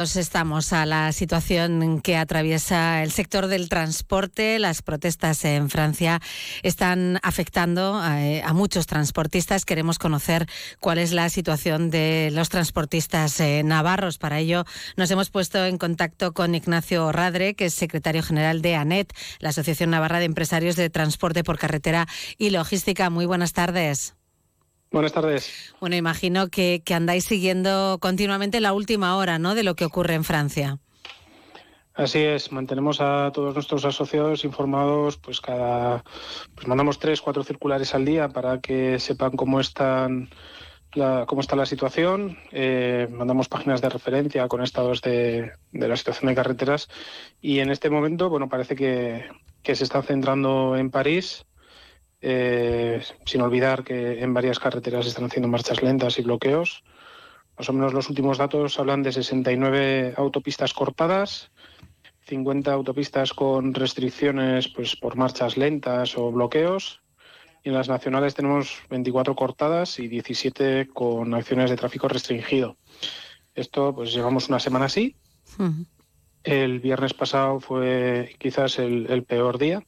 Estamos a la situación que atraviesa el sector del transporte. Las protestas en Francia están afectando eh, a, muchos transportistas. Queremos conocer cuál es la situación de los transportistas eh, navarros. Para ello nos hemos puesto en contacto con Ignacio Radre, que es secretario general de ANET, la Asociación Navarra de Empresarios de Transporte por Carretera y Logística. Muy buenas tardes. Buenas tardes. Bueno, imagino que, andáis siguiendo continuamente la última hora ¿no? de lo que ocurre en Francia. Así es, mantenemos a todos nuestros asociados informados, pues cada, pues mandamos tres, cuatro circulares al día para que sepan cómo están la, cómo está la situación. Eh, mandamos páginas de referencia con estados de, de, la situación de carreteras y en este momento, bueno, parece que, que se está centrando en París eh, sin olvidar que en varias carreteras están haciendo marchas lentas y bloqueos. Más o menos los últimos datos hablan de 69 autopistas cortadas, 50 autopistas con restricciones pues, por marchas lentas o bloqueos. Y en las nacionales tenemos 24 cortadas y 17 con acciones de tráfico restringido. Esto, pues llevamos una semana así. El viernes pasado fue quizás el peor día.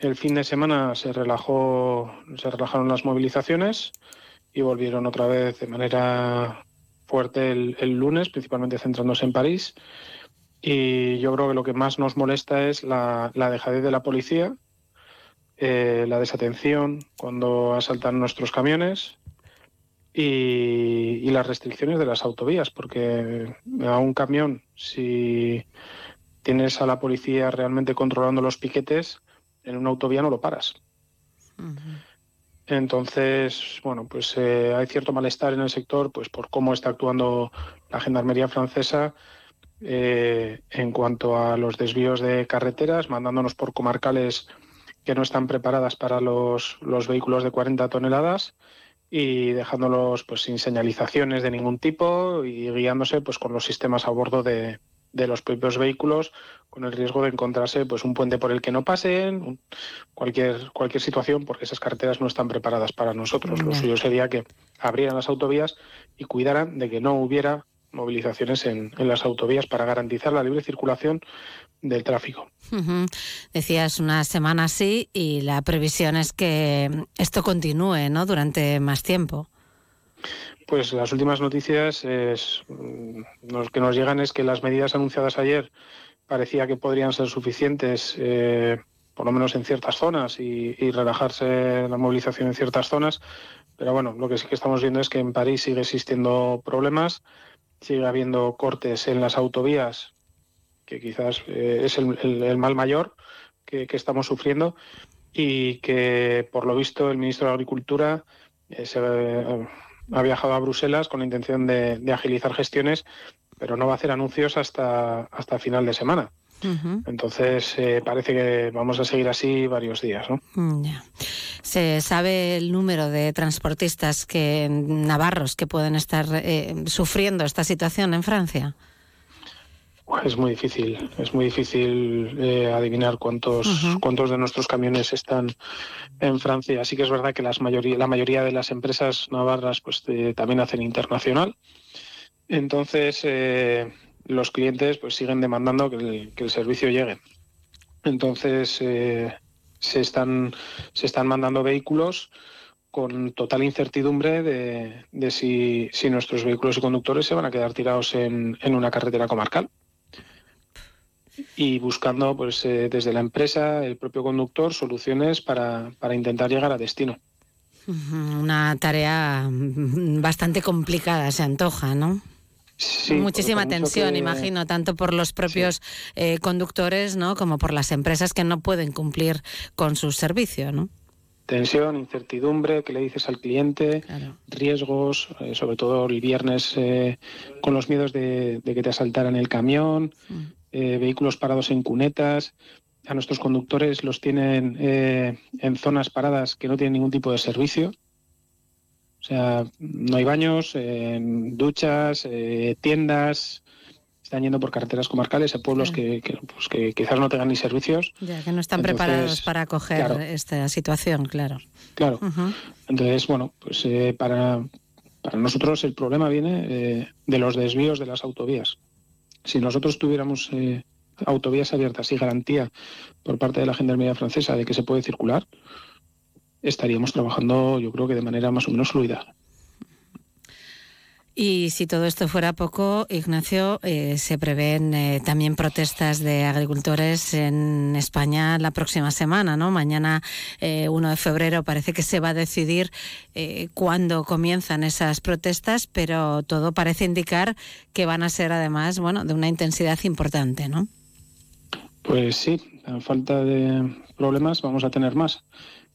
El fin de semana se relajó, se relajaron las movilizaciones y volvieron otra vez de manera fuerte el, lunes, principalmente centrándose en París. Y yo creo que lo que más nos molesta es la, dejadez de la policía, eh, la desatención cuando asaltan nuestros camiones y, y, las restricciones de las autovías, porque a un camión, si tienes a la policía realmente controlando los piquetes, en una autovía no lo paras. Entonces, bueno, pues eh, hay cierto malestar en el sector pues por cómo está actuando la gendarmería francesa eh, en cuanto a los desvíos de carreteras, mandándonos por comarcales que no están preparadas para los, los vehículos de 40 toneladas y dejándolos pues sin señalizaciones de ningún tipo y guiándose pues con los sistemas a bordo de, de los propios vehículos con el riesgo de encontrarse pues un puente por el que no pasen, cualquier cualquier situación porque esas carreteras no están preparadas para nosotros. Lo suyo sería que abrieran las autovías y cuidaran de que no hubiera movilizaciones en, las autovías para garantizar la libre circulación del tráfico. Decías una semana así y la previsión es que esto continúe ¿no? durante más tiempo. Pues las últimas noticias es, mm, que nos llegan es que las medidas anunciadas ayer parecía que podrían ser suficientes, eh, por lo menos en ciertas zonas, y, relajarse la movilización en ciertas zonas. Pero bueno, lo que sí que estamos viendo es que en París sigue existiendo problemas, sigue habiendo cortes en las autovías, que quizás eh, es el, mal mayor que, estamos sufriendo, y que por lo visto el ministro de Agricultura eh, se, ha viajado a Bruselas con la intención de, agilizar gestiones, pero no va a hacer anuncios hasta, hasta final de semana. Entonces eh, parece que vamos a seguir así varios días. ¿no? Mm, ¿Se sabe el número de transportistas que navarros que pueden estar eh, sufriendo esta situación en Francia? Es muy difícil, es muy difícil eh, adivinar cuántos, cuántos de nuestros camiones están en Francia. Así que es verdad que las mayoría, la mayoría de las empresas navarras pues, eh, también hacen internacional. Entonces, eh, los clientes pues, siguen demandando que el, servicio llegue. Entonces, se, están, se están mandando vehículos con total incertidumbre de, de si, si, nuestros vehículos y conductores se van a quedar tirados en, en una carretera comarcal y buscando pues eh, desde la empresa, el propio conductor, soluciones para, para intentar llegar a destino. Una tarea bastante complicada se antoja, ¿no? Sí, Muchísima tensión, imagino, tanto por los propios eh, conductores, ¿no? Como por las empresas que no pueden cumplir con su servicio, ¿no? Tensión, incertidumbre, que le dices al cliente, riesgos, eh, sobre todo el viernes con los miedos de, que te asaltaran el camión, mm. Eh, vehículos parados en cunetas. A nuestros conductores los tienen eh, en zonas paradas que no tienen ningún tipo de servicio. O sea, no hay baños, duchas, eh, tiendas. Están yendo por carreteras comarcales a pueblos que, pues, que, quizás no tengan ni servicios. Ya, que no están preparados para acoger esta situación, claro. Claro. Entonces, bueno, pues para, para nosotros el problema viene de los desvíos de las autovías. Si nosotros tuviéramos eh, autovías abiertas y garantía por parte de la Gendarmería francesa de que se puede circular, estaríamos trabajando, yo creo que de manera más o menos fluida. Y si todo esto fuera poco, Ignacio, eh, se prevén eh, también protestas de agricultores en España la próxima semana, ¿no? Mañana, 1 eh, de febrero, parece que se va a decidir cuándo comienzan esas protestas, pero todo parece indicar que van a ser además, bueno, de una intensidad importante, ¿no? Pues sí, a falta de problemas vamos a tener más.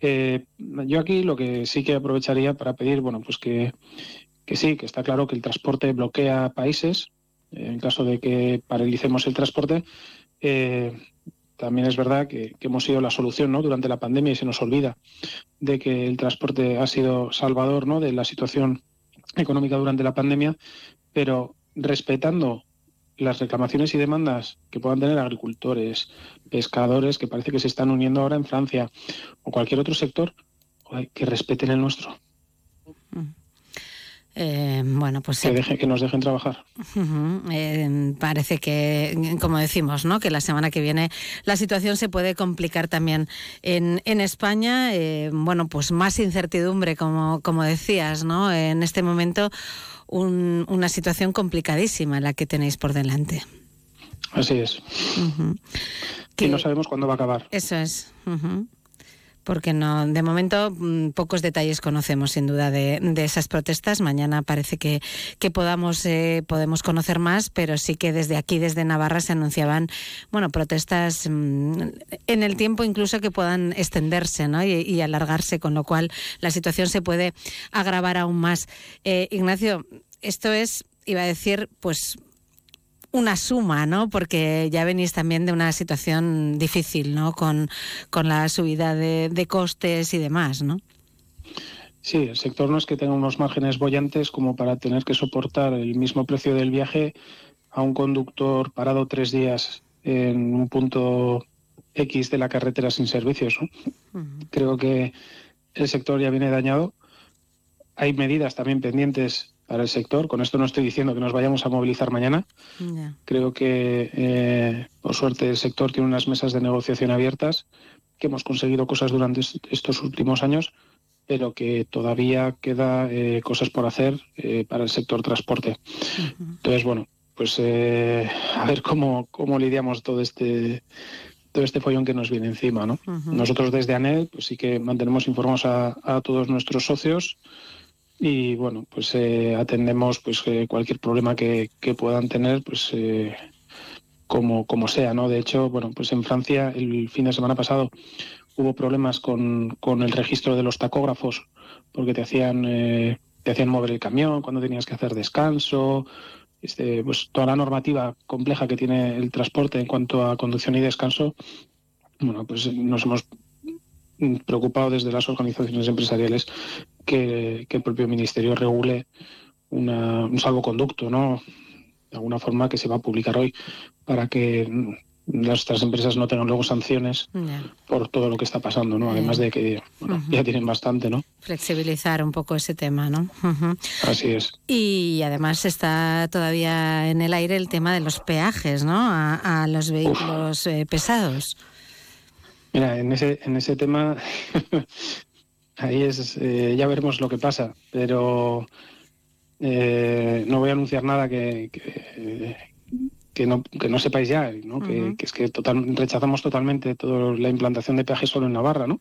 yo aquí lo que sí que aprovecharía para pedir, bueno, pues que que sí, que está claro que el transporte bloquea países. En caso de que paralicemos el transporte, eh, también es verdad que, hemos sido la solución ¿no? durante la pandemia y se nos olvida de que el transporte ha sido salvador ¿no? de la situación económica durante la pandemia, pero respetando las reclamaciones y demandas que puedan tener agricultores, pescadores, que parece que se están uniendo ahora en Francia, o cualquier otro sector, que respeten el nuestro. Mm. Eh, bueno, pues que, deje, que nos dejen trabajar. Eh, parece que, como decimos, ¿no? que la semana que viene la situación se puede complicar también en, en España. Eh, bueno, pues más incertidumbre, como, como decías, ¿no? En este momento una situación complicadísima la que tenéis por delante. Así es. Que no sabemos cuándo va a acabar. Eso es porque no, de momento mm, pocos detalles conocemos sin duda de, esas protestas. Mañana parece que, que podamos eh, podemos conocer más, pero sí que desde aquí, desde Navarra, se anunciaban bueno protestas mm, en el tiempo incluso que puedan extenderse ¿no? y, alargarse, con lo cual la situación se puede agravar aún más. Eh, Ignacio, esto es iba a decir, pues una suma, ¿no? Porque ya venís también de una situación difícil, ¿no? Con, la subida de, costes y demás, ¿no? Sí, el sector no es que tenga unos márgenes bollantes como para tener que soportar el mismo precio del viaje a un conductor parado tres días en un punto X de la carretera sin servicios. Creo que el sector ya viene dañado. Hay medidas también pendientes para el sector. Con esto no estoy diciendo que nos vayamos a movilizar mañana. Creo que, eh, por suerte, el sector tiene unas mesas de negociación abiertas, que hemos conseguido cosas durante estos últimos años, pero que todavía queda eh, cosas por hacer eh, para el sector transporte. Entonces, bueno, pues a ver cómo, cómo lidiamos todo este todo este follón que nos viene encima. ¿no? Nosotros desde ANED pues sí que mantenemos informados a, a todos nuestros socios y bueno, pues eh, atendemos pues eh, cualquier problema que, puedan tener, pues eh, como, como sea, ¿no? De hecho, bueno, pues en Francia el fin de semana pasado hubo problemas con, con el registro de los tacógrafos porque te hacían te hacían mover el camión cuando tenías que hacer descanso, este, pues toda la normativa compleja que tiene el transporte en cuanto a conducción y descanso. Bueno, pues nos hemos preocupado desde las organizaciones empresariales que, el propio ministerio regule un salvoconducto, ¿no? De alguna forma que se va a publicar hoy para que nuestras empresas no tengan luego sanciones por todo lo que está pasando, ¿no? Además de que ya tienen bastante, ¿no? Flexibilizar un poco ese tema, ¿no? Así es. Y además está todavía en el aire el tema de los peajes, ¿no? A, los vehículos eh, pesados. Mira, en ese, en ese tema, ahí es, eh, ya veremos lo que pasa, pero eh, no voy a anunciar nada que, que, no, que no sepáis ya, ¿no? que, es que total, rechazamos totalmente toda la implantación de peajes solo en Navarra, ¿no?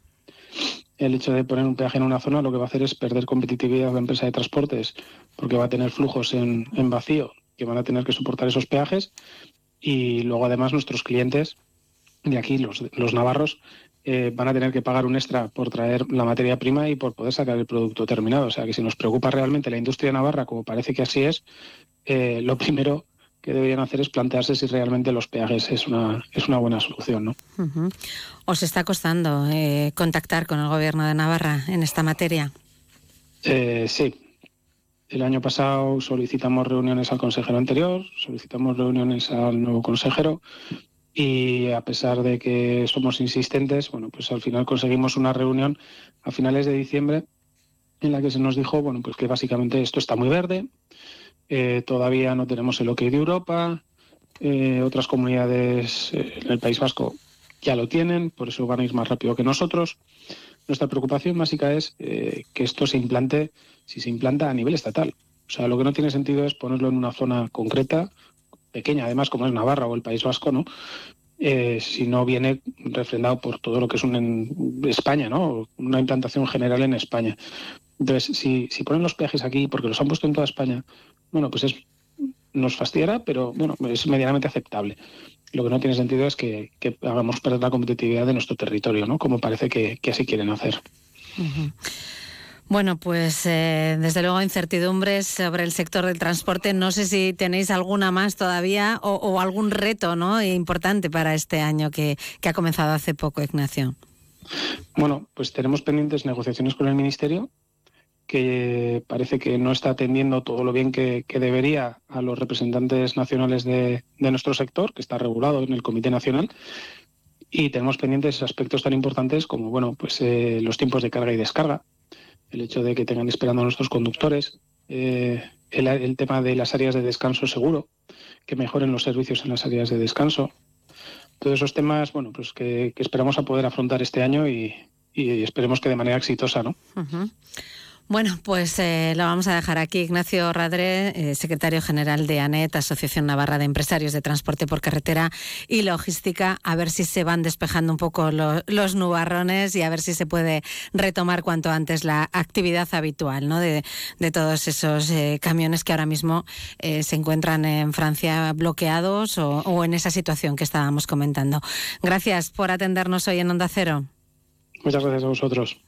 El hecho de poner un peaje en una zona lo que va a hacer es perder competitividad de la empresa de transportes, porque va a tener flujos en, en vacío que van a tener que soportar esos peajes y luego además nuestros clientes de aquí, los, los navarros, eh, van a tener que pagar un extra por traer la materia prima y por poder sacar el producto terminado. O sea que si nos preocupa realmente la industria navarra, como parece que así es, eh, lo primero que deberían hacer es plantearse si realmente los peajes es una, es una buena solución. ¿no? ¿Os está costando eh, contactar con el Gobierno de Navarra en esta materia? sí. El año pasado solicitamos reuniones al consejero anterior, solicitamos reuniones al nuevo consejero y a pesar de que somos insistentes, bueno, pues al final conseguimos una reunión a finales de diciembre en la que se nos dijo, bueno, pues que básicamente esto está muy verde, eh, todavía no tenemos el OK de Europa, eh, otras comunidades eh, en el País Vasco ya lo tienen, por eso van a ir más rápido que nosotros. Nuestra preocupación básica es que esto se implante, si se implanta a nivel estatal. O sea, lo que no tiene sentido es ponerlo en una zona concreta, pequeña además, como es Navarra o el País Vasco, ¿no? Eh, si no viene refrendado por todo lo que es un, en España, ¿no? Una implantación general en España. Entonces, si, si ponen los peajes aquí, porque los han puesto en toda España, bueno, pues es nos fastidiará, pero bueno, es medianamente aceptable. Lo que no tiene sentido es que, hagamos perder la competitividad de nuestro territorio, ¿no? Como parece que, así quieren hacer. Bueno, pues eh, desde luego incertidumbres sobre el sector del transporte. No sé si tenéis alguna más todavía o, algún reto ¿no? importante para este año que, ha comenzado hace poco, Ignacio. Bueno, pues tenemos pendientes negociaciones con el Ministerio que parece que no está atendiendo todo lo bien que, debería a los representantes nacionales de, nuestro sector, que está regulado en el Comité Nacional. Y tenemos pendientes aspectos tan importantes como bueno, pues, eh, los tiempos de carga y descarga, el hecho de que tengan esperando a nuestros conductores, eh, el, tema de las áreas de descanso seguro, que mejoren los servicios en las áreas de descanso. Todos esos temas, bueno, pues que, esperamos a poder afrontar este año y, esperemos que de manera exitosa, ¿no? Bueno, pues eh, lo vamos a dejar aquí. Ignacio Radre, eh, secretario general de ANET, Asociación Navarra de Empresarios de Transporte por Carretera y Logística, a ver si se van despejando un poco los nubarrones y a ver si se puede retomar cuanto antes la actividad habitual ¿no? de, todos esos eh, camiones que ahora mismo se encuentran en Francia bloqueados o, o en esa situación que estábamos comentando. Gracias por atendernos hoy en Onda Cero. Muchas gracias a vosotros.